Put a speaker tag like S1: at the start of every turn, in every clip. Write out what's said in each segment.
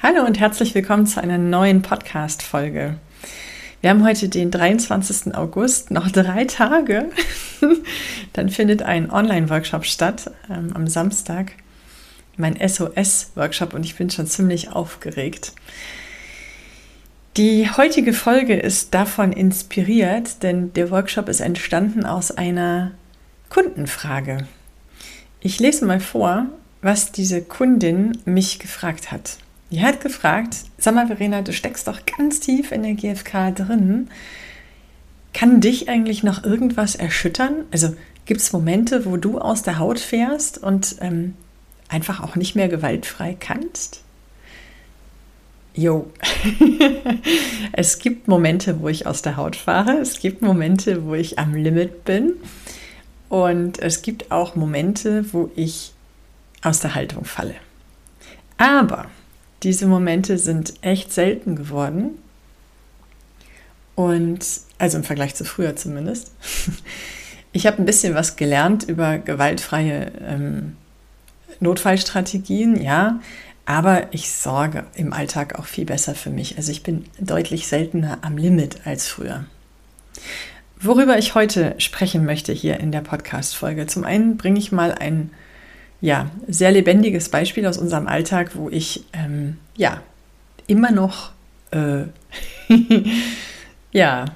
S1: Hallo und herzlich willkommen zu einer neuen Podcast-Folge. Wir haben heute den 23. August, noch drei Tage. Dann findet ein Online-Workshop statt ähm, am Samstag. Mein SOS-Workshop und ich bin schon ziemlich aufgeregt. Die heutige Folge ist davon inspiriert, denn der Workshop ist entstanden aus einer Kundenfrage. Ich lese mal vor, was diese Kundin mich gefragt hat. Die hat gefragt, sag mal Verena, du steckst doch ganz tief in der GfK drin. Kann dich eigentlich noch irgendwas erschüttern? Also gibt es Momente, wo du aus der Haut fährst und ähm, einfach auch nicht mehr gewaltfrei kannst? Jo, es gibt Momente, wo ich aus der Haut fahre. Es gibt Momente, wo ich am Limit bin. Und es gibt auch Momente, wo ich aus der Haltung falle. Aber diese Momente sind echt selten geworden. Und, also im Vergleich zu früher zumindest. Ich habe ein bisschen was gelernt über gewaltfreie ähm, Notfallstrategien, ja, aber ich sorge im Alltag auch viel besser für mich. Also ich bin deutlich seltener am Limit als früher. Worüber ich heute sprechen möchte hier in der Podcast-Folge. Zum einen bringe ich mal ein ja, sehr lebendiges Beispiel aus unserem Alltag, wo ich ähm, ja immer noch äh, ja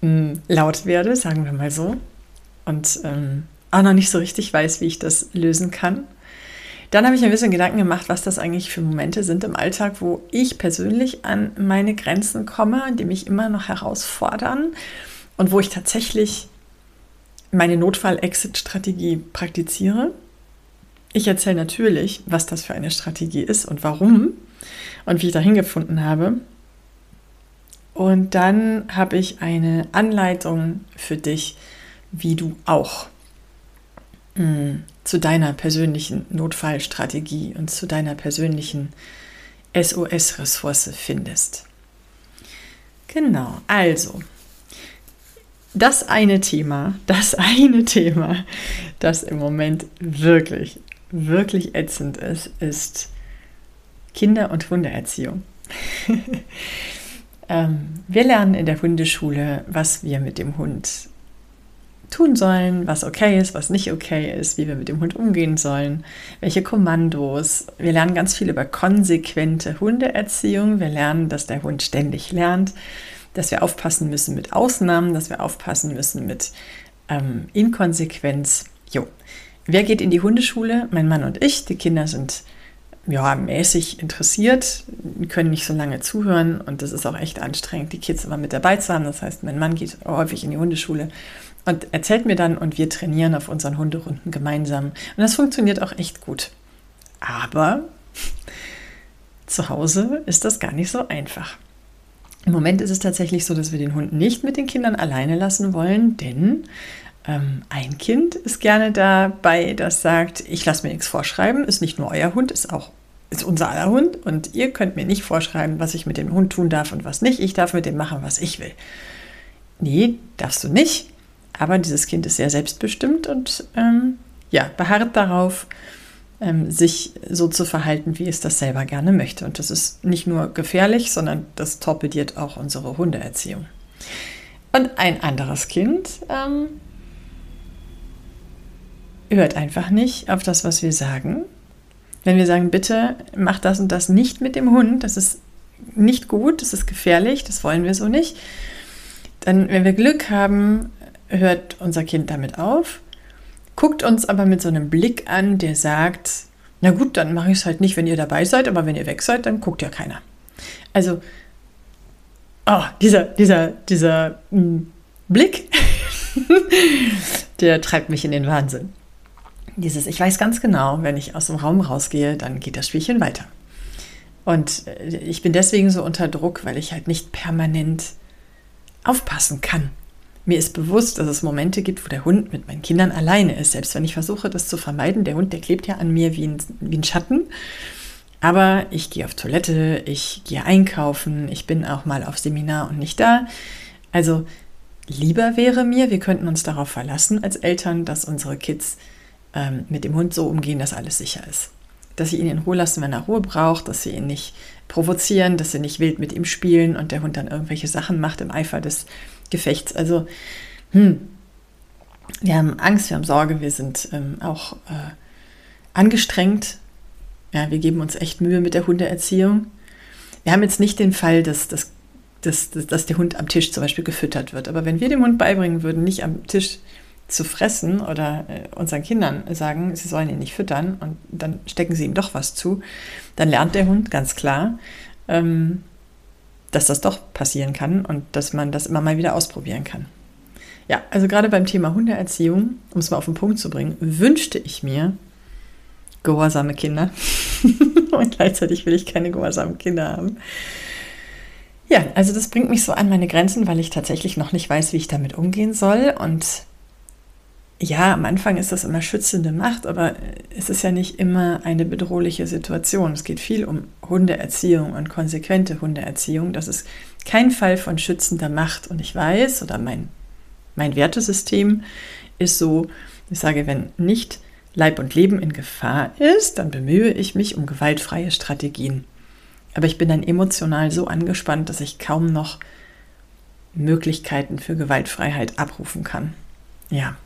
S1: mh, hm, laut werde, sagen wir mal so, und ähm, auch noch nicht so richtig weiß, wie ich das lösen kann. Dann habe ich ein bisschen Gedanken gemacht, was das eigentlich für Momente sind im Alltag, wo ich persönlich an meine Grenzen komme, die mich immer noch herausfordern und wo ich tatsächlich meine Notfall-Exit-Strategie praktiziere. Ich erzähle natürlich, was das für eine Strategie ist und warum und wie ich dahin gefunden habe. Und dann habe ich eine Anleitung für dich, wie du auch hm, zu deiner persönlichen Notfallstrategie und zu deiner persönlichen SOS-Ressource findest. Genau, also das eine Thema, das eine Thema, das im Moment wirklich wirklich ätzend ist, ist Kinder- und Hundeerziehung. ähm, wir lernen in der Hundeschule, was wir mit dem Hund tun sollen, was okay ist, was nicht okay ist, wie wir mit dem Hund umgehen sollen, welche Kommandos. Wir lernen ganz viel über konsequente Hundeerziehung. Wir lernen, dass der Hund ständig lernt, dass wir aufpassen müssen mit Ausnahmen, dass wir aufpassen müssen mit ähm, Inkonsequenz. Jo, Wer geht in die Hundeschule? Mein Mann und ich. Die Kinder sind ja, mäßig interessiert, können nicht so lange zuhören und das ist auch echt anstrengend, die Kids immer mit dabei zu haben. Das heißt, mein Mann geht häufig in die Hundeschule und erzählt mir dann und wir trainieren auf unseren Hunderunden gemeinsam. Und das funktioniert auch echt gut. Aber zu Hause ist das gar nicht so einfach. Im Moment ist es tatsächlich so, dass wir den Hund nicht mit den Kindern alleine lassen wollen, denn ähm, ein Kind ist gerne dabei, das sagt, ich lasse mir nichts vorschreiben, ist nicht nur euer Hund, ist auch ist unser aller Hund und ihr könnt mir nicht vorschreiben, was ich mit dem Hund tun darf und was nicht. Ich darf mit dem machen, was ich will. Nee, darfst du nicht. Aber dieses Kind ist sehr selbstbestimmt und ähm, ja, beharrt darauf, ähm, sich so zu verhalten, wie es das selber gerne möchte. Und das ist nicht nur gefährlich, sondern das torpediert auch unsere Hundeerziehung. Und ein anderes Kind ähm, hört einfach nicht auf das, was wir sagen. Wenn wir sagen, bitte mach das und das nicht mit dem Hund, das ist nicht gut, das ist gefährlich, das wollen wir so nicht, dann, wenn wir Glück haben, hört unser Kind damit auf, guckt uns aber mit so einem Blick an, der sagt, na gut, dann mache ich es halt nicht, wenn ihr dabei seid, aber wenn ihr weg seid, dann guckt ja keiner. Also, oh, dieser, dieser, dieser mh, hm, Blick, der treibt mich in den Wahnsinn. Dieses, ich weiß ganz genau, wenn ich aus dem Raum rausgehe, dann geht das Spielchen weiter. Und äh, ich bin deswegen so unter Druck, weil ich halt nicht permanent aufpassen kann. Mir ist bewusst, dass es Momente gibt, wo der Hund mit meinen Kindern alleine ist. Selbst wenn ich versuche, das zu vermeiden, der Hund, der klebt ja an mir wie ein, wie ein Schatten. Aber ich gehe auf Toilette, ich gehe einkaufen, ich bin auch mal auf Seminar und nicht da. Also lieber wäre mir, wir könnten uns darauf verlassen als Eltern, dass unsere Kids ähm, mit dem Hund so umgehen, dass alles sicher ist. Dass sie ihn in Ruhe lassen, wenn er Ruhe braucht, dass sie ihn nicht provozieren, dass sie nicht wild mit ihm spielen und der Hund dann irgendwelche Sachen macht im Eifer des Gefechts. Also, hm, wir haben Angst, wir haben Sorge, wir sind ähm, auch äh, angestrengt. Ja, wir geben uns echt Mühe mit der Hundeerziehung. Wir haben jetzt nicht den Fall, dass, dass, dass, dass der Hund am Tisch zum Beispiel gefüttert wird. Aber wenn wir dem Hund beibringen würden, nicht am Tisch zu fressen oder äh, unseren Kindern sagen, sie sollen ihn nicht füttern und dann stecken sie ihm doch was zu, dann lernt der Hund ganz klar, ähm, dass das doch passieren kann und dass man das immer mal wieder ausprobieren kann. Ja, also gerade beim Thema Hundeerziehung, um es mal auf den Punkt zu bringen, wünschte ich mir gehorsame Kinder und gleichzeitig will ich keine gehorsamen Kinder haben. Ja, also das bringt mich so an meine Grenzen, weil ich tatsächlich noch nicht weiß, wie ich damit umgehen soll und ja, am Anfang ist das immer schützende Macht, aber es ist ja nicht immer eine bedrohliche Situation. Es geht viel um Hundeerziehung und konsequente Hundeerziehung. Das ist kein Fall von schützender Macht. Und ich weiß, oder mein, mein Wertesystem ist so, ich sage, wenn nicht Leib und Leben in Gefahr ist, dann bemühe ich mich um gewaltfreie Strategien. Aber ich bin dann emotional so angespannt, dass ich kaum noch Möglichkeiten für Gewaltfreiheit abrufen kann. Ja,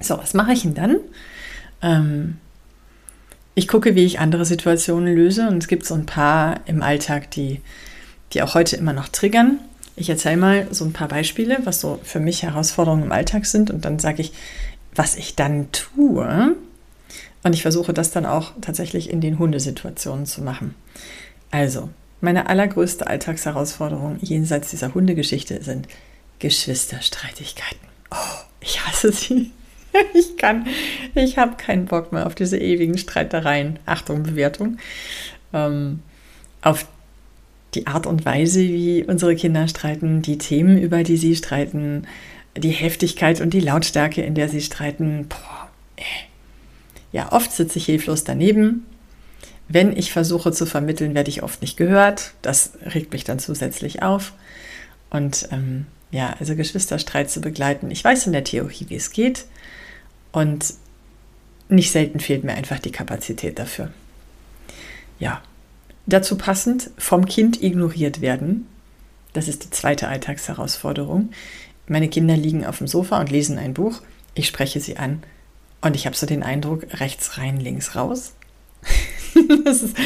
S1: so, was mache ich denn dann? Ähm, ich gucke, wie ich andere Situationen löse und es gibt so ein paar im Alltag, die, die auch heute immer noch triggern. Ich erzähle mal so ein paar Beispiele, was so für mich Herausforderungen im Alltag sind und dann sage ich, was ich dann tue. Und ich versuche das dann auch tatsächlich in den Hundesituationen zu machen. Also, meine allergrößte Alltagsherausforderung jenseits dieser Hundegeschichte sind Geschwisterstreitigkeiten. Oh, ich hasse sie. ich kann, ich habe keinen Bock mehr auf diese ewigen Streitereien. Achtung, Bewertung. Ähm, auf die Art und Weise, wie unsere Kinder streiten, die Themen, über die sie streiten, die Heftigkeit und die Lautstärke, in der sie streiten. Boah, äh. Ja, oft sitze ich hilflos daneben. Wenn ich versuche zu vermitteln, werde ich oft nicht gehört. Das regt mich dann zusätzlich auf. Und ähm, ja, also Geschwisterstreit zu begleiten. Ich weiß in der Theorie, wie es geht. Und nicht selten fehlt mir einfach die Kapazität dafür. Ja, dazu passend vom Kind ignoriert werden. Das ist die zweite Alltagsherausforderung. Meine Kinder liegen auf dem Sofa und lesen ein Buch. Ich spreche sie an und ich habe so den Eindruck, rechts rein, links raus. das ist,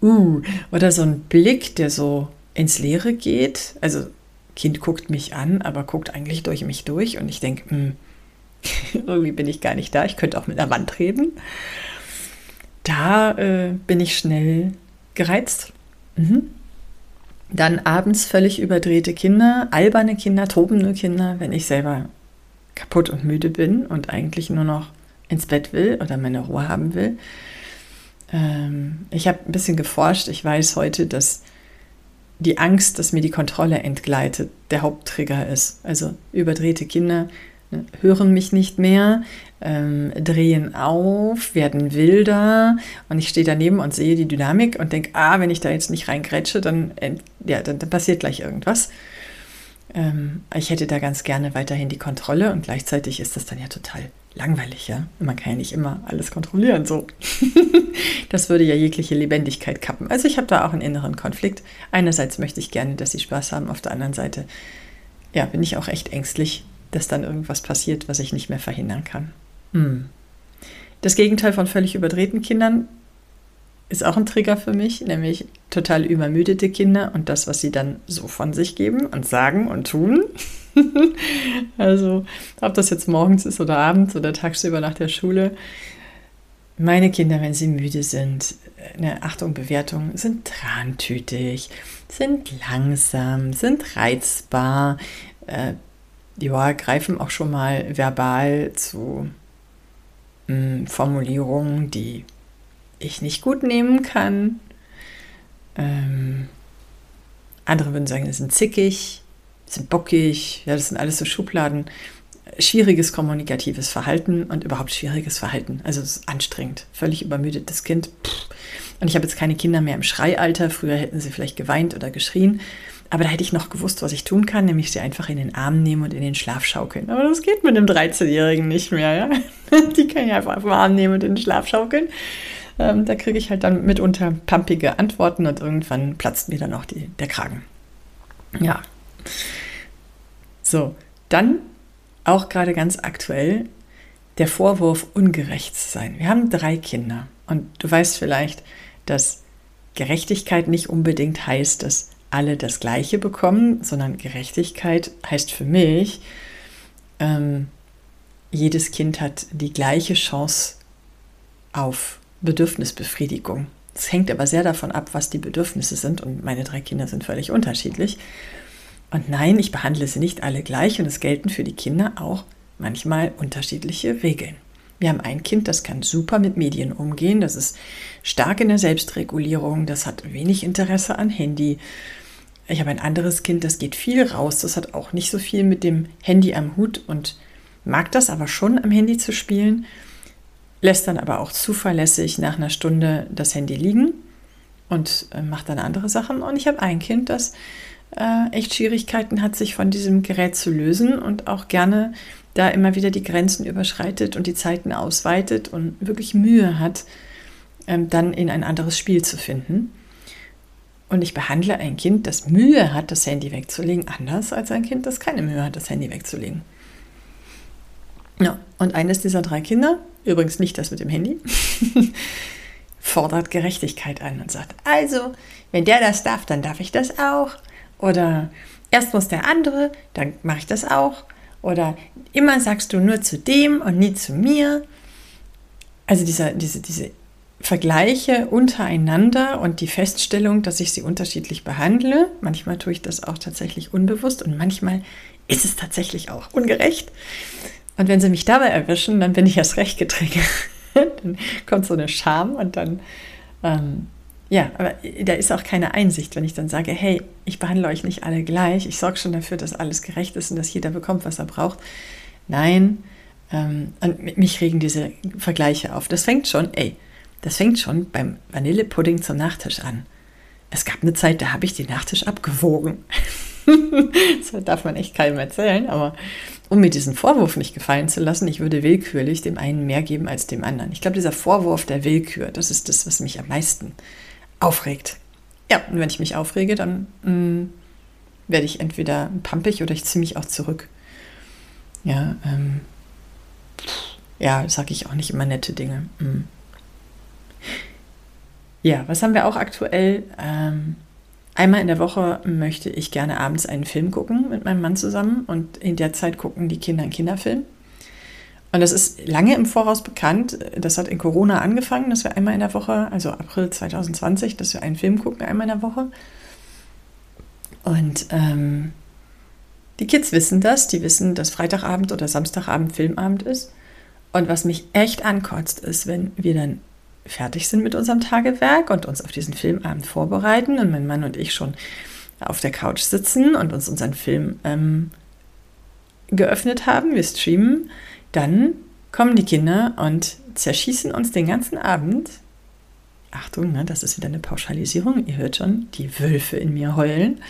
S1: uh, oder so ein Blick, der so ins Leere geht. Also Kind guckt mich an, aber guckt eigentlich durch mich durch und ich denke, hm, Irgendwie bin ich gar nicht da. Ich könnte auch mit einer Wand reden. Da äh, bin ich schnell gereizt. Mhm. Dann abends völlig überdrehte Kinder, alberne Kinder, tobende Kinder, wenn ich selber kaputt und müde bin und eigentlich nur noch ins Bett will oder meine Ruhe haben will. Ähm, ich habe ein bisschen geforscht. Ich weiß heute, dass die Angst, dass mir die Kontrolle entgleitet, der Haupttrigger ist. Also überdrehte Kinder hören mich nicht mehr, ähm, drehen auf, werden wilder und ich stehe daneben und sehe die Dynamik und denke, ah, wenn ich da jetzt nicht reingrätsche, dann, ja, dann, dann passiert gleich irgendwas. Ähm, ich hätte da ganz gerne weiterhin die Kontrolle und gleichzeitig ist das dann ja total langweilig, ja. Man kann ja nicht immer alles kontrollieren, so. das würde ja jegliche Lebendigkeit kappen. Also ich habe da auch einen inneren Konflikt. Einerseits möchte ich gerne, dass sie Spaß haben, auf der anderen Seite, ja, bin ich auch echt ängstlich, dass dann irgendwas passiert, was ich nicht mehr verhindern kann. Hm. Das Gegenteil von völlig überdrehten Kindern ist auch ein Trigger für mich, nämlich total übermüdete Kinder und das, was sie dann so von sich geben und sagen und tun. also, ob das jetzt morgens ist oder abends oder tagsüber nach der Schule. Meine Kinder, wenn sie müde sind, eine Achtung, Bewertung, sind trantütig, sind langsam, sind reizbar, äh, ja, greifen auch schon mal verbal zu mh, hm, Formulierungen, die ich nicht gut nehmen kann. Ähm, andere würden sagen, sie sind zickig, sind bockig, ja, das sind alles so Schubladen. Schwieriges kommunikatives Verhalten und überhaupt schwieriges Verhalten. Also es ist anstrengend, völlig übermüdetes Kind. Und ich habe jetzt keine Kinder mehr im Schreialter. Früher hätten sie vielleicht geweint oder geschrien. Aber da hätte ich noch gewusst, was ich tun kann, nämlich sie einfach in den Arm nehmen und in den Schlaf schaukeln. Aber das geht mit einem 13-Jährigen nicht mehr. Ja? Die kann ich einfach auf den Arm nehmen und in den Schlaf schaukeln. Ähm, da kriege ich halt dann mitunter pumpige Antworten und irgendwann platzt mir dann auch die, der Kragen. Ja. So, dann auch gerade ganz aktuell der Vorwurf, ungerecht zu sein. Wir haben drei Kinder und du weißt vielleicht, dass Gerechtigkeit nicht unbedingt heißt, dass alle das Gleiche bekommen, sondern Gerechtigkeit heißt für mich, ähm, jedes Kind hat die gleiche Chance auf Bedürfnisbefriedigung. Es hängt aber sehr davon ab, was die Bedürfnisse sind und meine drei Kinder sind völlig unterschiedlich. Und nein, ich behandle sie nicht alle gleich und es gelten für die Kinder auch manchmal unterschiedliche Regeln. Wir haben ein Kind, das kann super mit Medien umgehen, das ist stark in der Selbstregulierung, das hat wenig Interesse an Handy. Ich habe ein anderes Kind, das geht viel raus, das hat auch nicht so viel mit dem Handy am Hut und mag das aber schon am Handy zu spielen, lässt dann aber auch zuverlässig nach einer Stunde das Handy liegen und äh, macht dann andere Sachen. Und ich habe ein Kind, das äh, echt Schwierigkeiten hat, sich von diesem Gerät zu lösen und auch gerne da immer wieder die Grenzen überschreitet und die Zeiten ausweitet und wirklich Mühe hat, ähm, dann in ein anderes Spiel zu finden. Und ich behandle ein Kind, das Mühe hat, das Handy wegzulegen, anders als ein Kind, das keine Mühe hat, das Handy wegzulegen. Ja, und eines dieser drei Kinder, übrigens nicht das mit dem Handy, fordert Gerechtigkeit an und sagt, also, wenn der das darf, dann darf ich das auch. Oder erst muss der andere, dann mache ich das auch. Oder immer sagst du nur zu dem und nie zu mir. Also dieser, diese, diese Vergleiche untereinander und die Feststellung, dass ich sie unterschiedlich behandle. Manchmal tue ich das auch tatsächlich unbewusst und manchmal ist es tatsächlich auch ungerecht. Und wenn sie mich dabei erwischen, dann bin ich erst recht getriggert. dann kommt so eine Scham und dann ähm, ja, aber da ist auch keine Einsicht, wenn ich dann sage, hey, ich behandle euch nicht alle gleich, ich sorge schon dafür, dass alles gerecht ist und dass jeder bekommt, was er braucht. Nein, ähm, und mich regen diese Vergleiche auf. Das fängt schon, ey, das fängt schon beim Vanillepudding zum Nachtisch an. Es gab eine Zeit, da habe ich den Nachtisch abgewogen. das darf man echt keinem erzählen, aber um mir diesen Vorwurf nicht gefallen zu lassen, ich würde willkürlich dem einen mehr geben als dem anderen. Ich glaube, dieser Vorwurf der Willkür, das ist das, was mich am meisten aufregt. Ja, und wenn ich mich aufrege, dann mh, mm, werde ich entweder pampig oder ich ziehe mich auch zurück. Ja, ähm, ja, sage ich auch nicht immer nette Dinge. Mhm. Ja, was haben wir auch aktuell? Ähm, einmal in der Woche möchte ich gerne abends einen Film gucken mit meinem Mann zusammen und in der Zeit gucken die Kinder einen Kinderfilm. Und das ist lange im Voraus bekannt. Das hat in Corona angefangen, dass wir einmal in der Woche, also April 2020, dass wir einen Film gucken, einmal in der Woche. Und ähm, die Kids wissen das. Die wissen, dass Freitagabend oder Samstagabend Filmabend ist. Und was mich echt ankotzt, ist, wenn wir dann fertig sind mit unserem Tagewerk und uns auf diesen Filmabend vorbereiten und mein Mann und ich schon auf der Couch sitzen und uns unseren Film ähm, geöffnet haben. Wir streamen dann kommen die Kinder und zerschießen uns den ganzen Abend. Achtung, ne, das ist wieder eine Pauschalisierung. Ihr hört schon, die Wölfe in mir heulen,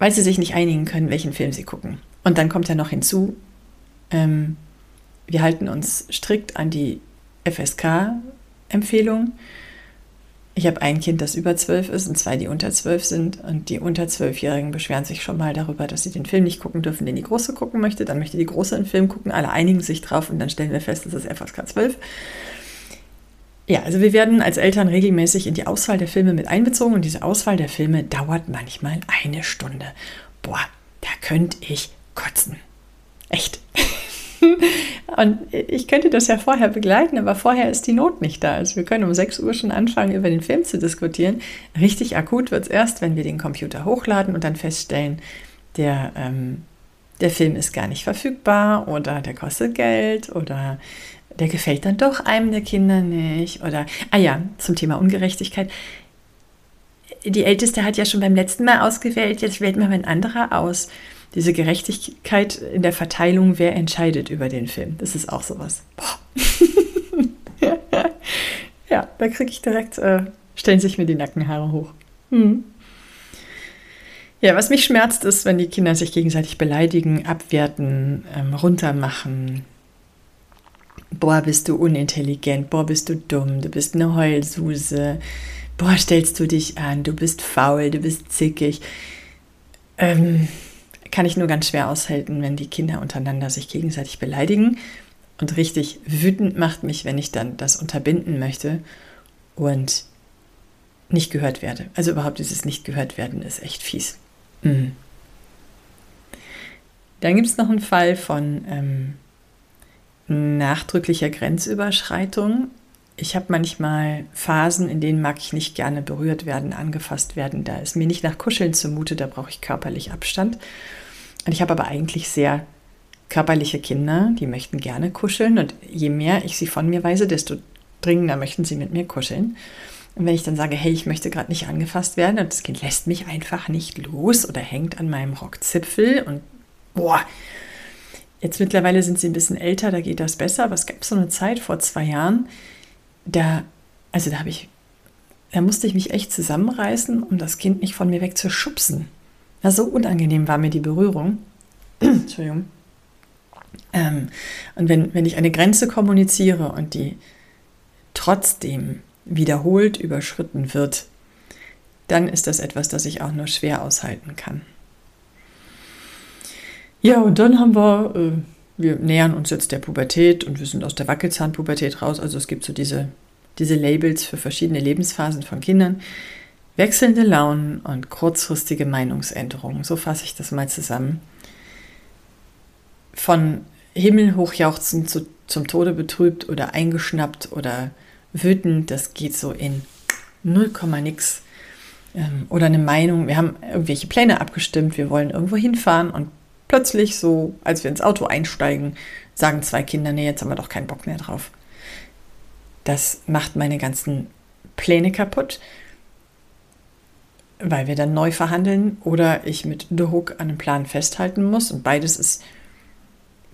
S1: weil sie sich nicht einigen können, welchen Film sie gucken. Und dann kommt ja noch hinzu, ähm, wir halten uns strikt an die FSK-Empfehlung. Ich habe ein Kind, das über zwölf ist und zwei, die unter zwölf sind. Und die unter zwölfjährigen beschweren sich schon mal darüber, dass sie den Film nicht gucken dürfen, den die Große gucken möchte. Dann möchte die Große einen Film gucken, alle einigen sich drauf und dann stellen wir fest, das ist FSK 12. Ja, also wir werden als Eltern regelmäßig in die Auswahl der Filme mit einbezogen und diese Auswahl der Filme dauert manchmal eine Stunde. Boah, da könnte ich kotzen. Echt. Und ich könnte das ja vorher begleiten, aber vorher ist die Not nicht da. Also wir können um 6 Uhr schon anfangen, über den Film zu diskutieren. Richtig akut wird es erst, wenn wir den Computer hochladen und dann feststellen, der, ähm, der Film ist gar nicht verfügbar oder der kostet Geld oder der gefällt dann doch einem der Kinder nicht. Oder, ah ja, zum Thema Ungerechtigkeit. Die Älteste hat ja schon beim letzten Mal ausgewählt, jetzt wählt mal ein anderer aus. Diese Gerechtigkeit in der Verteilung, wer entscheidet über den Film. Das ist auch sowas. ja, da kriege ich direkt, äh, stellen sich mir die Nackenhaare hoch. Hm. Ja, was mich schmerzt, ist, wenn die Kinder sich gegenseitig beleidigen, abwerten, ähm, runtermachen. Boah, bist du unintelligent, boah, bist du dumm, du bist eine Heulsuse, boah, stellst du dich an, du bist faul, du bist zickig. Ähm, kann ich nur ganz schwer aushalten, wenn die Kinder untereinander sich gegenseitig beleidigen. Und richtig wütend macht mich, wenn ich dann das unterbinden möchte und nicht gehört werde. Also überhaupt dieses Nicht gehört werden ist echt fies. Mhm. Dann gibt es noch einen Fall von ähm, nachdrücklicher Grenzüberschreitung. Ich habe manchmal Phasen, in denen mag ich nicht gerne berührt werden, angefasst werden. Da ist mir nicht nach Kuscheln zumute, da brauche ich körperlich Abstand. Und ich habe aber eigentlich sehr körperliche Kinder, die möchten gerne kuscheln. Und je mehr ich sie von mir weise, desto dringender möchten sie mit mir kuscheln. Und wenn ich dann sage, hey, ich möchte gerade nicht angefasst werden und das Kind lässt mich einfach nicht los oder hängt an meinem Rockzipfel und boah, jetzt mittlerweile sind sie ein bisschen älter, da geht das besser, aber es gab so eine Zeit vor zwei Jahren, da, also da habe ich, da musste ich mich echt zusammenreißen, um das Kind nicht von mir wegzuschubsen. Ja, so unangenehm war mir die Berührung. Entschuldigung. Ähm, und wenn, wenn ich eine Grenze kommuniziere und die trotzdem wiederholt überschritten wird, dann ist das etwas, das ich auch nur schwer aushalten kann. Ja, und dann haben wir, äh, wir nähern uns jetzt der Pubertät und wir sind aus der Wackelzahnpubertät raus. Also es gibt so diese, diese Labels für verschiedene Lebensphasen von Kindern. Wechselnde Launen und kurzfristige Meinungsänderungen. So fasse ich das mal zusammen. Von himmelhochjauchzend zu, zum Tode betrübt oder eingeschnappt oder wütend, das geht so in 0, nix. Ähm, oder eine Meinung, wir haben irgendwelche Pläne abgestimmt, wir wollen irgendwo hinfahren und plötzlich so, als wir ins Auto einsteigen, sagen zwei Kinder, nee, jetzt haben wir doch keinen Bock mehr drauf. Das macht meine ganzen Pläne kaputt, weil wir dann neu verhandeln oder ich mit The Hook an einem Plan festhalten muss und beides ist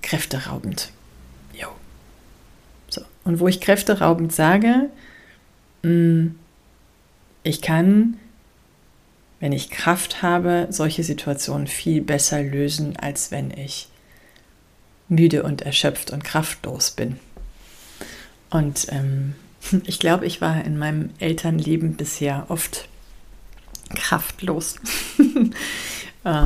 S1: kräfteraubend. Und wo ich kräfteraubend sage, mm, ich kann, wenn ich Kraft habe, solche Situationen viel besser lösen, als wenn ich müde und erschöpft und kraftlos bin. Und ähm, ich glaube, ich war in meinem Elternleben bisher oft kraftlos. äh,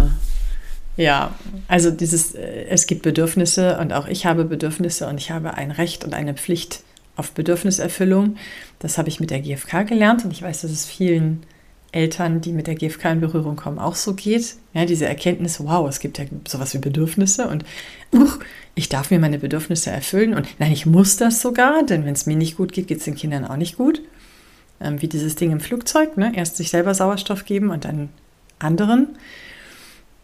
S1: ja, also dieses, äh, es gibt Bedürfnisse und auch ich habe Bedürfnisse und ich habe ein Recht und eine Pflicht auf Bedürfniserfüllung. Das habe ich mit der GfK gelernt und ich weiß, dass es vielen Eltern, die mit der GfK in Berührung kommen, auch so geht. Ja, diese Erkenntnis, wow, es gibt ja sowas wie Bedürfnisse und uh, ich darf mir meine Bedürfnisse erfüllen und nein, ich muss das sogar, denn wenn es mir nicht gut geht, geht es den Kindern auch nicht gut. Ähm, wie dieses Ding im Flugzeug, ne? erst sich selber Sauerstoff geben und dann anderen.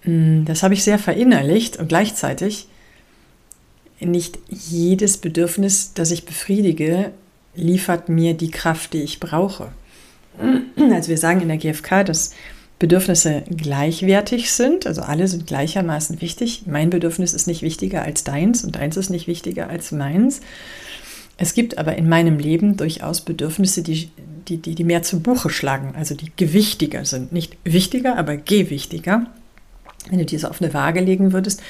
S1: Mm, das habe ich sehr verinnerlicht und gleichzeitig nicht jedes Bedürfnis, das ich befriedige, liefert mir die Kraft, die ich brauche. Also wir sagen in der GfK, dass Bedürfnisse gleichwertig sind, also alle sind gleichermaßen wichtig. Mein Bedürfnis ist nicht wichtiger als deins und deins ist nicht wichtiger als meins. Es gibt aber in meinem Leben durchaus Bedürfnisse, die, die, die, die mehr zu Buche schlagen, also die gewichtiger sind. Nicht wichtiger, aber gewichtiger wenn du diese auf eine Waage legen würdest,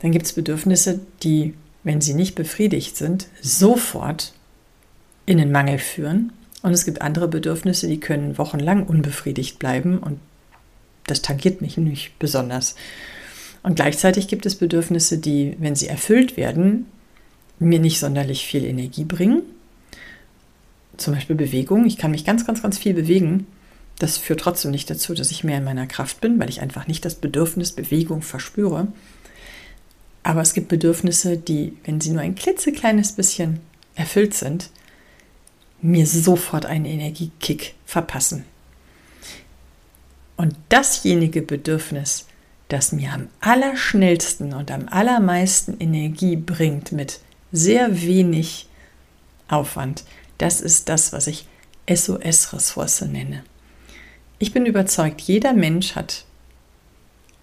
S1: dann gibt es Bedürfnisse, die, wenn sie nicht befriedigt sind, sofort in den Mangel führen. Und es gibt andere Bedürfnisse, die können wochenlang unbefriedigt bleiben und das tangiert mich nicht besonders. Und gleichzeitig gibt es Bedürfnisse, die, wenn sie erfüllt werden, mir nicht sonderlich viel Energie bringen. Zum Beispiel Bewegung. Ich kann mich ganz, ganz, ganz viel bewegen. Das führt trotzdem nicht dazu, dass ich mehr in meiner Kraft bin, weil ich einfach nicht das Bedürfnis Bewegung verspüre. Aber es gibt Bedürfnisse, die, wenn sie nur ein klitzekleines bisschen erfüllt sind, mir sofort einen Energiekick verpassen. Und dasjenige Bedürfnis, das mir am allerschnellsten und am allermeisten Energie bringt, mit sehr wenig Aufwand. Das ist das, was ich SOS-Ressource nenne. Ich bin überzeugt, jeder Mensch hat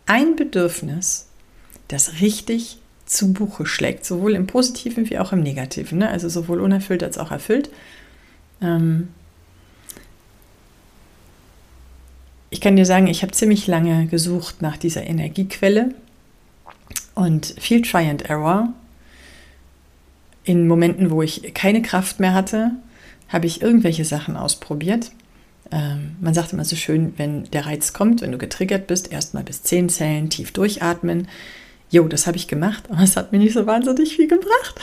S1: ein Bedürfnis, das richtig zu Buche schlägt, sowohl im Positiven wie auch im Negativen, ne? also sowohl unerfüllt als auch erfüllt. Ähm ich kann dir sagen, ich habe ziemlich lange gesucht nach dieser Energiequelle und viel Try and Error. In Momenten, wo ich keine Kraft mehr hatte, habe ich irgendwelche Sachen ausprobiert. Ähm, man sagt immer so schön, wenn der Reiz kommt, wenn du getriggert bist, erstmal bis zehn Zellen tief durchatmen. Jo, das habe ich gemacht, aber es hat mir nicht so wahnsinnig viel gebracht.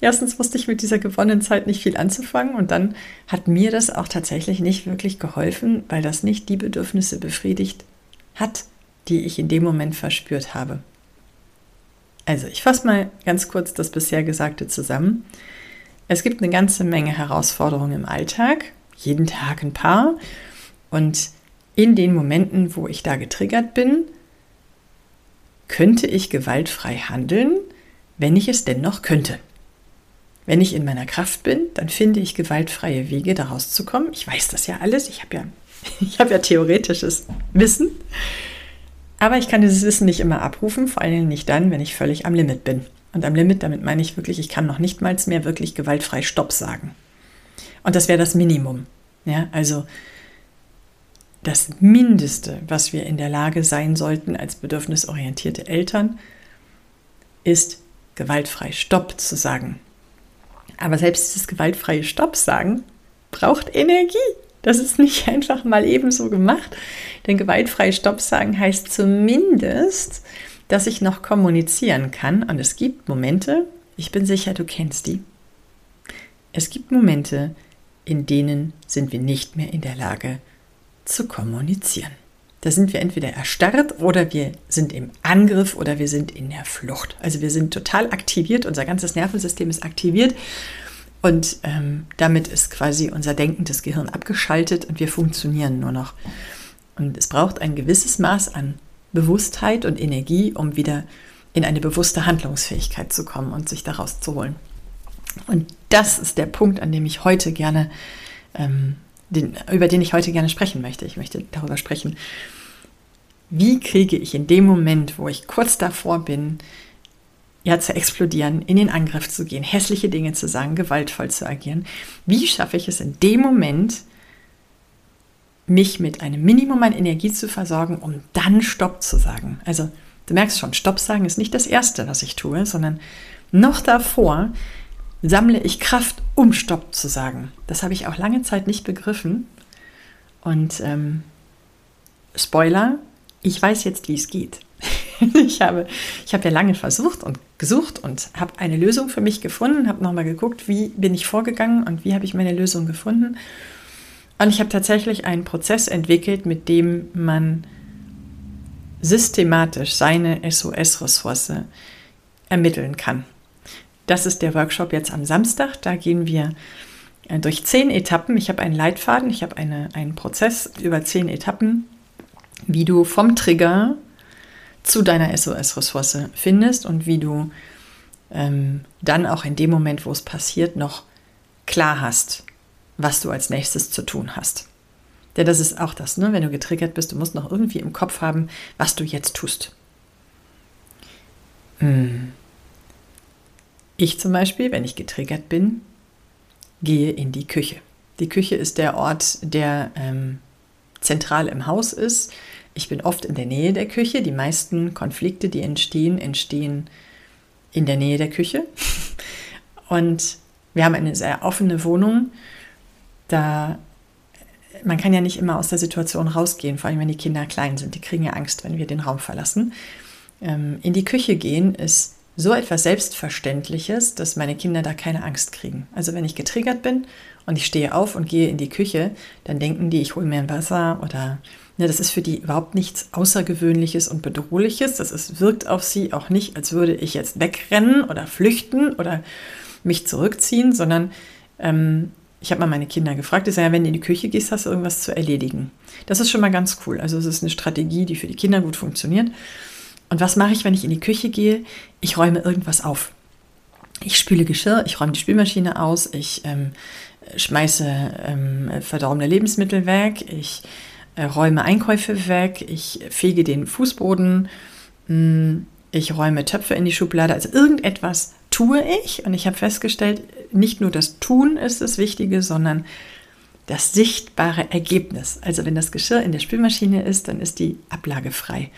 S1: Erstens wusste ich mit dieser gewonnenen Zeit nicht viel anzufangen und dann hat mir das auch tatsächlich nicht wirklich geholfen, weil das nicht die Bedürfnisse befriedigt hat, die ich in dem Moment verspürt habe. Also, ich fasse mal ganz kurz das bisher Gesagte zusammen. Es gibt eine ganze Menge Herausforderungen im Alltag, jeden Tag ein paar. Und in den Momenten, wo ich da getriggert bin, könnte ich gewaltfrei handeln, wenn ich es denn noch könnte. Wenn ich in meiner Kraft bin, dann finde ich gewaltfreie Wege, da rauszukommen. Ich weiß das ja alles. Ich habe ja, ich habe ja theoretisches Wissen. Aber ich kann dieses Wissen nicht immer abrufen, vor allem nicht dann, wenn ich völlig am Limit bin. Und am Limit, damit meine ich wirklich, ich kann noch nicht mal mehr wirklich gewaltfrei Stopp sagen. Und das wäre das Minimum. Ja, also das Mindeste, was wir in der Lage sein sollten als bedürfnisorientierte Eltern, ist gewaltfrei Stopp zu sagen. Aber selbst dieses gewaltfreie Stopp sagen braucht Energie. Das ist nicht einfach mal ebenso gemacht. Denn gewaltfrei Stopp sagen heißt zumindest, dass ich noch kommunizieren kann. Und es gibt Momente, ich bin sicher, du kennst die. Es gibt Momente, in denen sind wir nicht mehr in der Lage zu kommunizieren. Da sind wir entweder erstarrt oder wir sind im Angriff oder wir sind in der Flucht. Also wir sind total aktiviert, unser ganzes Nervensystem ist aktiviert und ähm, damit ist quasi unser denkendes Gehirn abgeschaltet und wir funktionieren nur noch. Und es braucht ein gewisses Maß an Bewusstheit und Energie, um wieder in eine bewusste Handlungsfähigkeit zu kommen und sich daraus zu holen. Und das ist der Punkt, an dem ich heute gerne, ähm, den, über den ich heute gerne sprechen möchte. Ich möchte darüber sprechen, wie kriege ich in dem Moment, wo ich kurz davor bin, ja, zu explodieren, in den Angriff zu gehen, hässliche Dinge zu sagen, gewaltvoll zu agieren. Wie schaffe ich es in dem Moment, mich mit einem Minimum an Energie zu versorgen, um dann Stopp zu sagen? Also, du merkst schon, Stopp sagen ist nicht das Erste, was ich tue, sondern noch davor sammle ich Kraft, um Stopp zu sagen. Das habe ich auch lange Zeit nicht begriffen. Und ähm, Spoiler, ich weiß jetzt, wie es geht. ich habe, ich habe ja lange versucht und gesucht und habe eine Lösung für mich gefunden, habe nochmal geguckt, wie bin ich vorgegangen und wie habe ich meine Lösung gefunden. Und ich habe tatsächlich einen Prozess entwickelt, mit dem man systematisch seine SOS-Ressource ermitteln kann. Das ist der Workshop jetzt am Samstag. Da gehen wir äh, durch zehn Etappen. Ich habe einen Leitfaden, ich habe eine, einen Prozess über zehn Etappen, wie du vom Trigger zu deiner SOS-Ressource findest und wie du ähm, dann auch in dem Moment, wo es passiert, noch klar hast, was du als nächstes zu tun hast. Denn das ist auch das, ne? wenn du getriggert bist, du musst noch irgendwie im Kopf haben, was du jetzt tust. Hm. Ich zum Beispiel, wenn ich getriggert bin, gehe in die Küche. Die Küche ist der Ort, der ähm, zentral im Haus ist. Ich bin oft in der Nähe der Küche. Die meisten Konflikte, die entstehen, entstehen in der Nähe der Küche. Und wir haben eine sehr offene Wohnung. Da man kann ja nicht immer aus der Situation rausgehen, vor allem wenn die Kinder klein sind. Die kriegen ja Angst, wenn wir den Raum verlassen. Ähm, in die Küche gehen ist so etwas Selbstverständliches, dass meine Kinder da keine Angst kriegen. Also wenn ich getriggert bin und ich stehe auf und gehe in die Küche, dann denken die, ich hole mir ein Wasser oder ne, das ist für die überhaupt nichts Außergewöhnliches und Bedrohliches. Das ist, wirkt auf sie auch nicht, als würde ich jetzt wegrennen oder flüchten oder mich zurückziehen, sondern ähm, ich habe mal meine Kinder gefragt, ich sage, ja, wenn du in die Küche gehst, hast du irgendwas zu erledigen. Das ist schon mal ganz cool. Also es ist eine Strategie, die für die Kinder gut funktioniert. Und was mache ich, wenn ich in die Küche gehe? Ich räume irgendwas auf. ich spüle Geschirr, ich räume die Spülmaschine aus, ich ähm, schmeiße ähm, verdorbene Lebensmittel weg, ich räume Einkäufe weg, ich fege den Fußboden, mh, mm, ich räume Töpfe in die Schublade. Also irgendetwas tue ich und ich habe festgestellt, nicht nur das Tun ist das Wichtige, sondern das sichtbare Ergebnis. Also wenn das Geschirr in der Spülmaschine ist, dann ist die Ablage frei.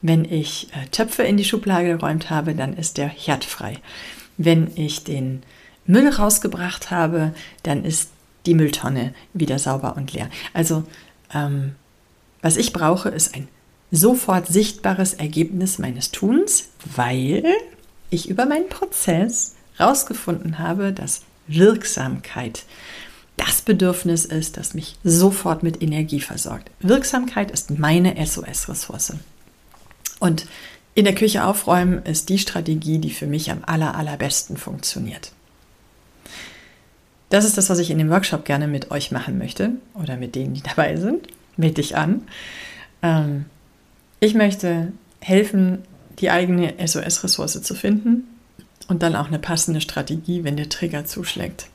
S1: Wenn ich äh, Töpfe in die Schublade geräumt habe, dann ist der Herd frei. Wenn ich den Müll rausgebracht habe, dann ist die Mülltonne wieder sauber und leer. Also ähm, was ich brauche, ist ein sofort sichtbares Ergebnis meines Tuns, weil ich über meinen Prozess herausgefunden habe, dass Wirksamkeit das Bedürfnis ist, das mich sofort mit Energie versorgt. Wirksamkeit ist meine SOS-Ressource. Und in der Küche aufräumen ist die Strategie, die für mich am aller, allerbesten funktioniert. Das ist das, was ich in dem Workshop gerne mit euch machen möchte oder mit denen, die dabei sind. Meld dich an. Ähm, ich möchte helfen, die eigene SOS-Ressource zu finden und dann auch eine passende Strategie, wenn der Trigger zuschlägt.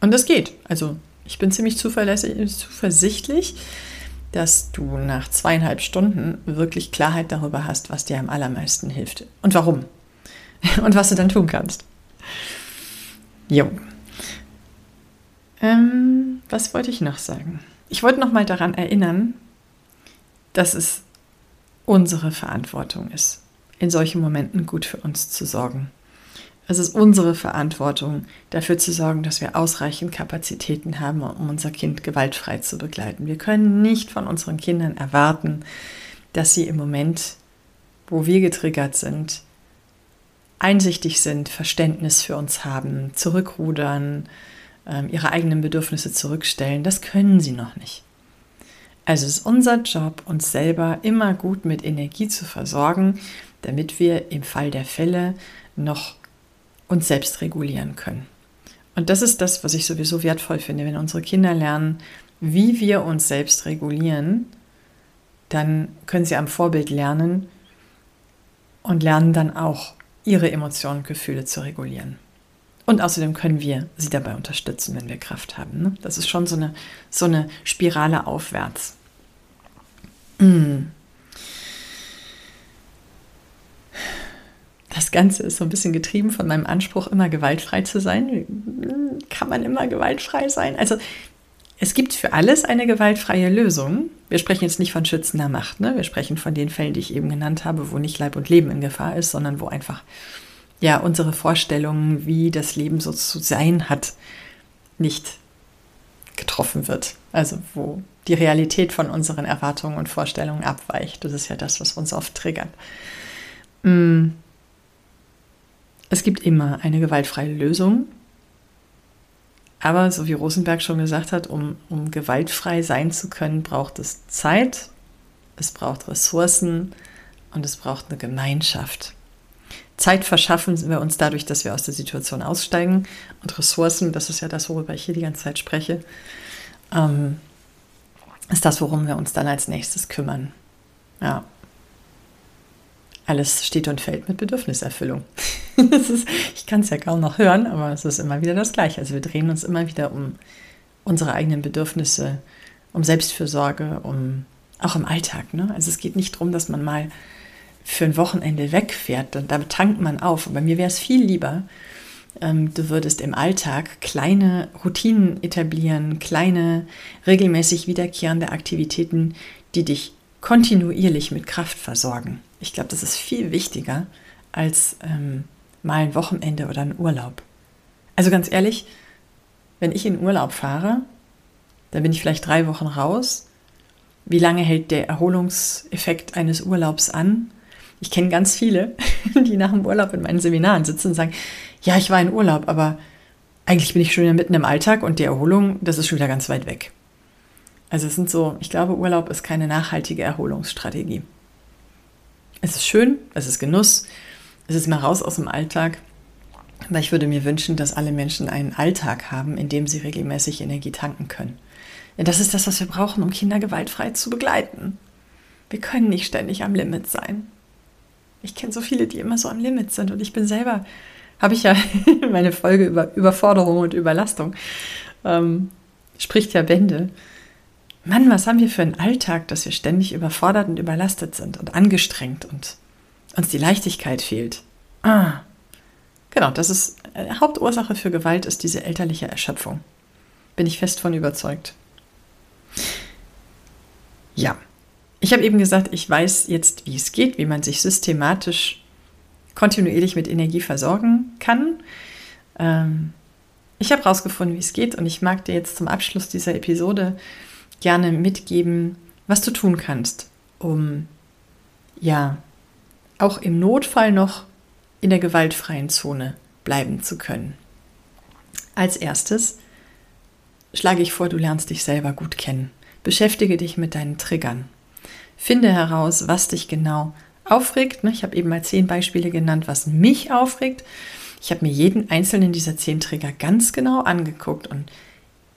S1: Und das geht. Also ich bin ziemlich zuversichtlich, dass du nach zweieinhalb Stunden wirklich Klarheit darüber hast, was dir am allermeisten hilft und warum und was du dann tun kannst. Jo. Ähm, was wollte ich noch sagen? Ich wollte noch mal daran erinnern, dass es unsere Verantwortung ist, in solchen Momenten gut für uns zu sorgen. Es ist unsere Verantwortung, dafür zu sorgen, dass wir ausreichend Kapazitäten haben, um unser Kind gewaltfrei zu begleiten. Wir können nicht von unseren Kindern erwarten, dass sie im Moment, wo wir getriggert sind, einsichtig sind, Verständnis für uns haben, zurückrudern, ihre eigenen Bedürfnisse zurückstellen. Das können sie noch nicht. Also es ist unser Job, uns selber immer gut mit Energie zu versorgen, damit wir im Fall der Fälle noch uns selbst regulieren können. Und das ist das, was ich sowieso wertvoll finde, wenn unsere Kinder lernen, wie wir uns selbst regulieren, dann können sie am Vorbild lernen und lernen dann auch ihre Emotionen und Gefühle zu regulieren. Und außerdem können wir sie dabei unterstützen, wenn wir Kraft haben. Ne? Das ist schon so eine, so eine Spirale aufwärts. Mm. Das Ganze ist so ein bisschen getrieben von meinem Anspruch, immer gewaltfrei zu sein. Kann man immer gewaltfrei sein? Also es gibt für alles eine gewaltfreie Lösung. Wir sprechen jetzt nicht von schützender Macht. Ne? Wir sprechen von den Fällen, die ich eben genannt habe, wo nicht Leib und Leben in Gefahr ist, sondern wo einfach ja unsere Vorstellungen, wie das Leben so zu sein hat, nicht getroffen wird. Also wo die Realität von unseren Erwartungen und Vorstellungen abweicht. Das ist ja das, was uns oft triggert. Mm. Es gibt immer eine gewaltfreie Lösung. Aber so wie Rosenberg schon gesagt hat, um, um gewaltfrei sein zu können, braucht es Zeit, es braucht Ressourcen und es braucht eine Gemeinschaft. Zeit verschaffen wir uns dadurch, dass wir aus der Situation aussteigen. Und Ressourcen, das ist ja das, worüber ich hier die ganze Zeit spreche, ähm, ist das, worum wir uns dann als nächstes kümmern. Ja. Alles steht und fällt mit Bedürfniserfüllung. ist, ich kann es ja kaum noch hören, aber es ist immer wieder das Gleiche. Also wir drehen uns immer wieder um unsere eigenen Bedürfnisse, um Selbstfürsorge, um auch im Alltag. Ne? Also es geht nicht darum, dass man mal für ein Wochenende wegfährt und damit tankt man auf. Aber mir wäre es viel lieber, ähm, du würdest im Alltag kleine Routinen etablieren, kleine regelmäßig wiederkehrende Aktivitäten, die dich kontinuierlich mit Kraft versorgen. Ich glaube, das ist viel wichtiger als ähm, mal ein Wochenende oder ein Urlaub. Also ganz ehrlich, wenn ich in Urlaub fahre, dann bin ich vielleicht drei Wochen raus. Wie lange hält der Erholungseffekt eines Urlaubs an? Ich kenne ganz viele, die nach dem Urlaub in meinen Seminaren sitzen und sagen, ja, ich war in Urlaub, aber eigentlich bin ich schon wieder mitten im Alltag und die Erholung, das ist schon wieder ganz weit weg. Also es sind so, ich glaube, Urlaub ist keine nachhaltige Erholungsstrategie. Es ist schön, es ist Genuss, es ist mal raus aus dem Alltag. Aber ich würde mir wünschen, dass alle Menschen einen Alltag haben, in dem sie regelmäßig Energie tanken können. Denn das ist das, was wir brauchen, um Kinder gewaltfrei zu begleiten. Wir können nicht ständig am Limit sein. Ich kenne so viele, die immer so am Limit sind und ich bin selber habe ich ja meine Folge über Überforderung und Überlastung, ähm, spricht ja Bände. Mann, was haben wir für einen Alltag, dass wir ständig überfordert und überlastet sind und angestrengt und uns die Leichtigkeit fehlt. Ah, genau, das ist äh, Hauptursache für Gewalt ist diese elterliche Erschöpfung. Bin ich fest von überzeugt. Ja, ich habe eben gesagt, ich weiß jetzt, wie es geht, wie man sich systematisch kontinuierlich mit Energie versorgen kann. Ähm, ich habe herausgefunden, wie es geht und ich mag dir jetzt zum Abschluss dieser Episode gerne mitgeben, was du tun kannst, um ja auch im Notfall noch in der gewaltfreien Zone bleiben zu können. Als erstes schlage ich vor, du lernst dich selber gut kennen. Beschäftige dich mit deinen Triggern. Finde heraus, was dich genau aufregt. Ich habe eben mal zehn Beispiele genannt, was mich aufregt. Ich habe mir jeden einzelnen dieser zehn Trigger ganz genau angeguckt und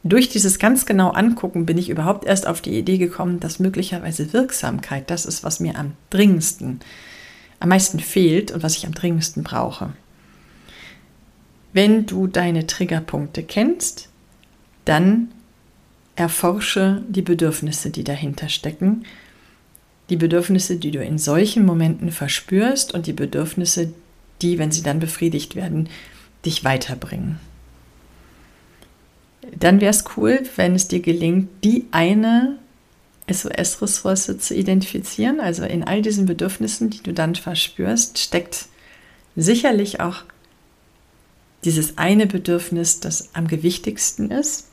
S1: durch dieses ganz genau angucken bin ich überhaupt erst auf die Idee gekommen, dass möglicherweise Wirksamkeit das ist, was mir am dringendsten, am meisten fehlt und was ich am dringendsten brauche. Wenn du deine Triggerpunkte kennst, dann erforsche die Bedürfnisse, die dahinter stecken, die Bedürfnisse, die du in solchen Momenten verspürst und die Bedürfnisse, die, wenn sie dann befriedigt werden, dich weiterbringen dann wäre es cool, wenn es dir gelingt, die eine SOS-Ressource zu identifizieren. Also in all diesen Bedürfnissen, die du dann verspürst, steckt sicherlich auch dieses eine Bedürfnis, das am gewichtigsten ist.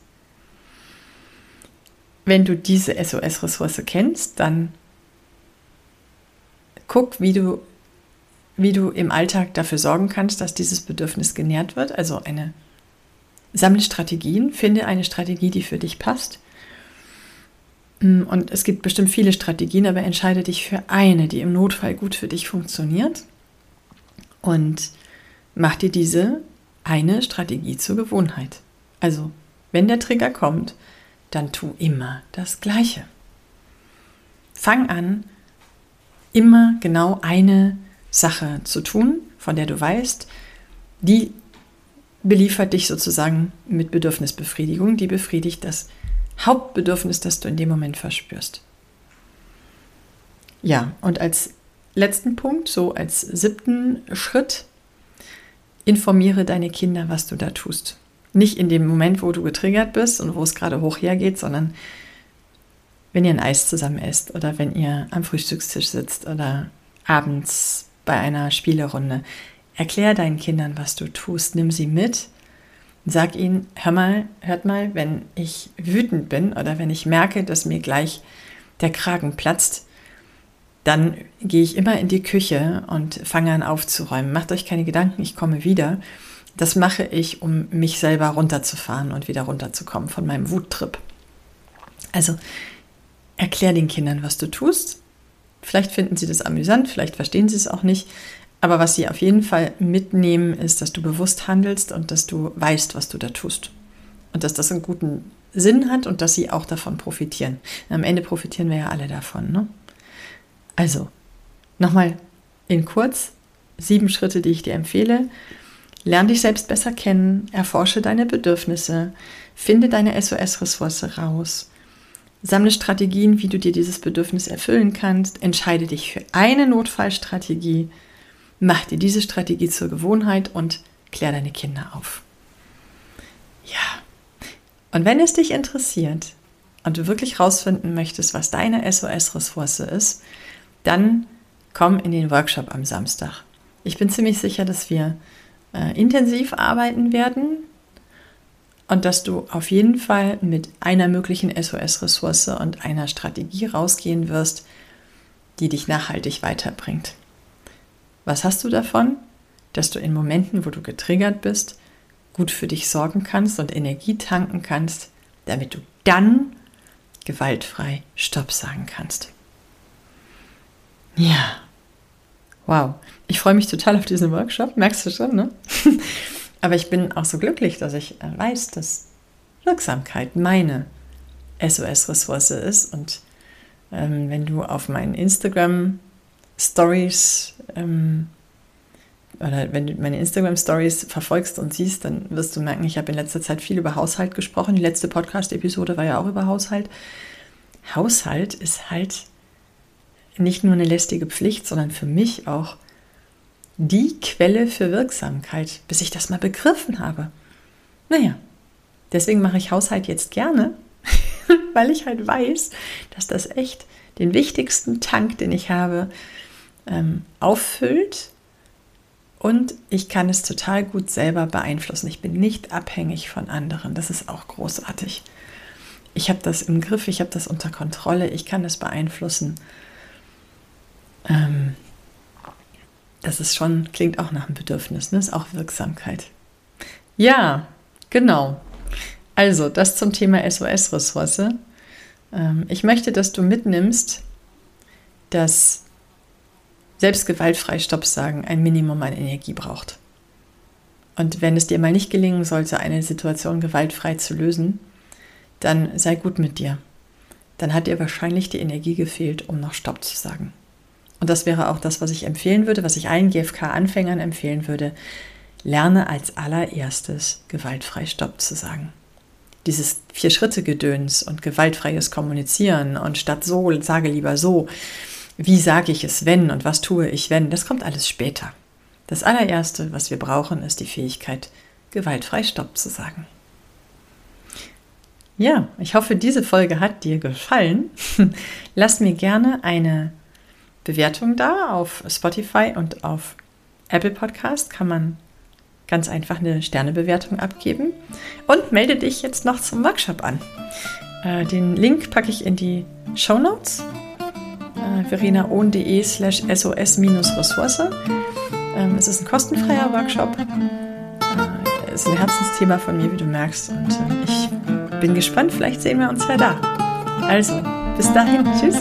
S1: Wenn du diese SOS-Ressource kennst, dann guck, wie du, wie du im Alltag dafür sorgen kannst, dass dieses Bedürfnis genährt wird. Also eine Sammle Strategien, finde eine Strategie, die für dich passt. Mm, und es gibt bestimmt viele Strategien, aber entscheide dich für eine, die im Notfall gut für dich funktioniert. Und mach dir diese eine Strategie zur Gewohnheit. Also, wenn der Trigger kommt, dann tu immer das Gleiche. Fang an, immer genau eine Sache zu tun, von der du weißt, die beliefert dich sozusagen mit Bedürfnisbefriedigung, die befriedigt das Hauptbedürfnis, das du in dem Moment verspürst. Ja, und als letzten Punkt, so als siebten Schritt, informiere deine Kinder, was du da tust. Nicht in dem Moment, wo du getriggert bist und wo es gerade hoch hergeht, sondern wenn ihr ein Eis zusammen esst oder wenn ihr am Frühstückstisch sitzt oder abends bei einer Spielerunde. Erklär deinen Kindern, was du tust. Nimm sie mit. Sag ihnen, hör mal, hört mal, wenn ich wütend bin oder wenn ich merke, dass mir gleich der Kragen platzt, dann gehe ich immer in die Küche und fange an aufzuräumen. Macht euch keine Gedanken, ich komme wieder. Das mache ich, um mich selber runterzufahren und wieder runterzukommen von meinem Wuttrip. Also erklär den Kindern, was du tust. Vielleicht finden sie das amüsant, vielleicht verstehen sie es auch nicht. Aber was sie auf jeden Fall mitnehmen, ist, dass du bewusst handelst und dass du weißt, was du da tust. Und dass das einen guten Sinn hat und dass sie auch davon profitieren. Am Ende profitieren wir ja alle davon. Ne? Also, nochmal in kurz, sieben Schritte, die ich dir empfehle. Lern dich selbst besser kennen, erforsche deine Bedürfnisse, finde deine SOS-Ressource raus, sammle Strategien, wie du dir dieses Bedürfnis erfüllen kannst, entscheide dich für eine Notfallstrategie, Mach dir diese Strategie zur Gewohnheit und klär deine Kinder auf. Ja. Und wenn es dich interessiert und du wirklich rausfinden möchtest, was deine SOS-Ressource ist, dann komm in den Workshop am Samstag. Ich bin ziemlich sicher, dass wir äh, intensiv arbeiten werden und dass du auf jeden Fall mit einer möglichen SOS-Ressource und einer Strategie rausgehen wirst, die dich nachhaltig weiterbringt. Was hast du davon? Dass du in Momenten, wo du getriggert bist, gut für dich sorgen kannst und Energie tanken kannst, damit du dann gewaltfrei Stopp sagen kannst. Ja, wow. Ich freue mich total auf diesen Workshop, merkst du schon, ne? Aber ich bin auch so glücklich, dass ich äh, weiß, dass Wirksamkeit meine SOS-Ressource ist. Und ähm, wenn du auf meinen Instagram Stories ähm, oder wenn du meine Instagram-Stories verfolgst und siehst, dann wirst du merken, ich habe in letzter Zeit viel über Haushalt gesprochen. Die letzte Podcast-Episode war ja auch über Haushalt. Haushalt ist halt nicht nur eine lästige Pflicht, sondern für mich auch die Quelle für Wirksamkeit, bis ich das mal begriffen habe. Naja, deswegen mache ich Haushalt jetzt gerne, weil ich halt weiß, dass das echt den wichtigsten Tank, den ich habe, ähm, auffüllt und ich kann es total gut selber beeinflussen. Ich bin nicht abhängig von anderen. Das ist auch großartig. Ich habe das im Griff, ich habe das unter Kontrolle, ich kann es beeinflussen. Ähm, das ist schon, klingt auch nach einem Bedürfnis, ne? ist auch Wirksamkeit. Ja, genau. Also, das zum Thema SOS-Ressource. Ähm, ich möchte, dass du mitnimmst, dass selbst gewaltfrei Stopp sagen ein Minimum an Energie braucht. Und wenn es dir mal nicht gelingen sollte, eine Situation gewaltfrei zu lösen, dann sei gut mit dir. Dann hat dir wahrscheinlich die Energie gefehlt, um noch Stopp zu sagen. Und das wäre auch das, was ich empfehlen würde, was ich allen GFK-Anfängern empfehlen würde. Lerne als allererstes gewaltfrei Stopp zu sagen. Dieses Vier-Schritte-Gedöns und gewaltfreies Kommunizieren und statt so, sage lieber so, wie sage ich es, wenn und was tue ich, wenn, das kommt alles später. Das allererste, was wir brauchen, ist die Fähigkeit, gewaltfrei Stopp zu sagen. Ja, ich hoffe, diese Folge hat dir gefallen. Lass mir gerne eine Bewertung da auf Spotify und auf Apple Podcast kann man ganz einfach eine Sternebewertung abgeben und melde dich jetzt noch zum Workshop an. Äh, den Link packe ich in die Show Notes äh, verenaohn.de slash sos-ressource. Ähm, es ist ein kostenfreier Workshop. Äh, ist ein Herzensthema von mir, wie du merkst. Und äh, ich bin gespannt, vielleicht sehen wir uns ja da. Also, bis dahin, tschüss.